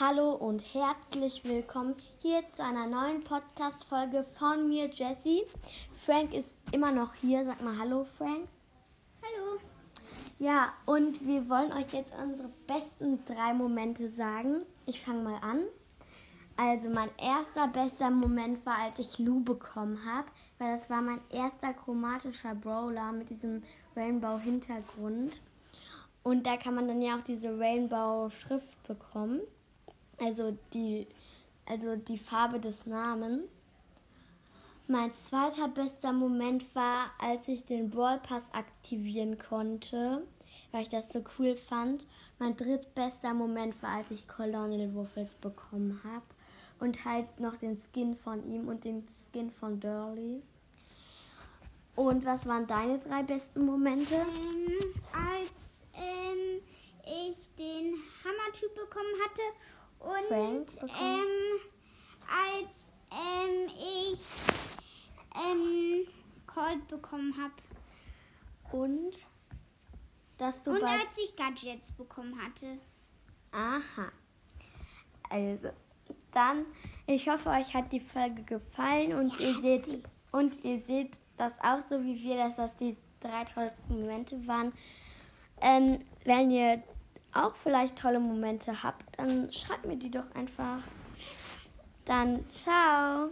Hallo und herzlich willkommen hier zu einer neuen Podcast-Folge von mir, Jessie. Frank ist immer noch hier. Sag mal Hallo, Frank. Hallo. Ja, und wir wollen euch jetzt unsere besten drei Momente sagen. Ich fange mal an. Also mein erster bester Moment war, als ich Lou bekommen habe, weil das war mein erster chromatischer Brawler mit diesem Rainbow-Hintergrund. Und da kann man dann ja auch diese Rainbow-Schrift bekommen also die, also die Farbe des Namens. Mein zweiter bester Moment war, als ich den Brawl Pass aktivieren konnte, weil ich das so cool fand. Mein drittbester Moment war, als ich Colonel Wuffles bekommen habe und halt noch den Skin von ihm und den Skin von Durley. Und was waren deine drei besten Momente? Ähm, als ähm, ich den Hammertyp bekommen hatte und Frank ähm, als ähm, ich ähm, Cold bekommen habe. Und dass du Und als ich Gadgets bekommen hatte. Aha. Also, dann, ich hoffe, euch hat die Folge gefallen und Ja, ihr seht sie. und ihr seht das auch so wie wir, dass das die drei tollsten Momente waren. Ähm, wenn ihr auch vielleicht tolle Momente habt, dann schreibt mir die doch einfach. Dann ciao.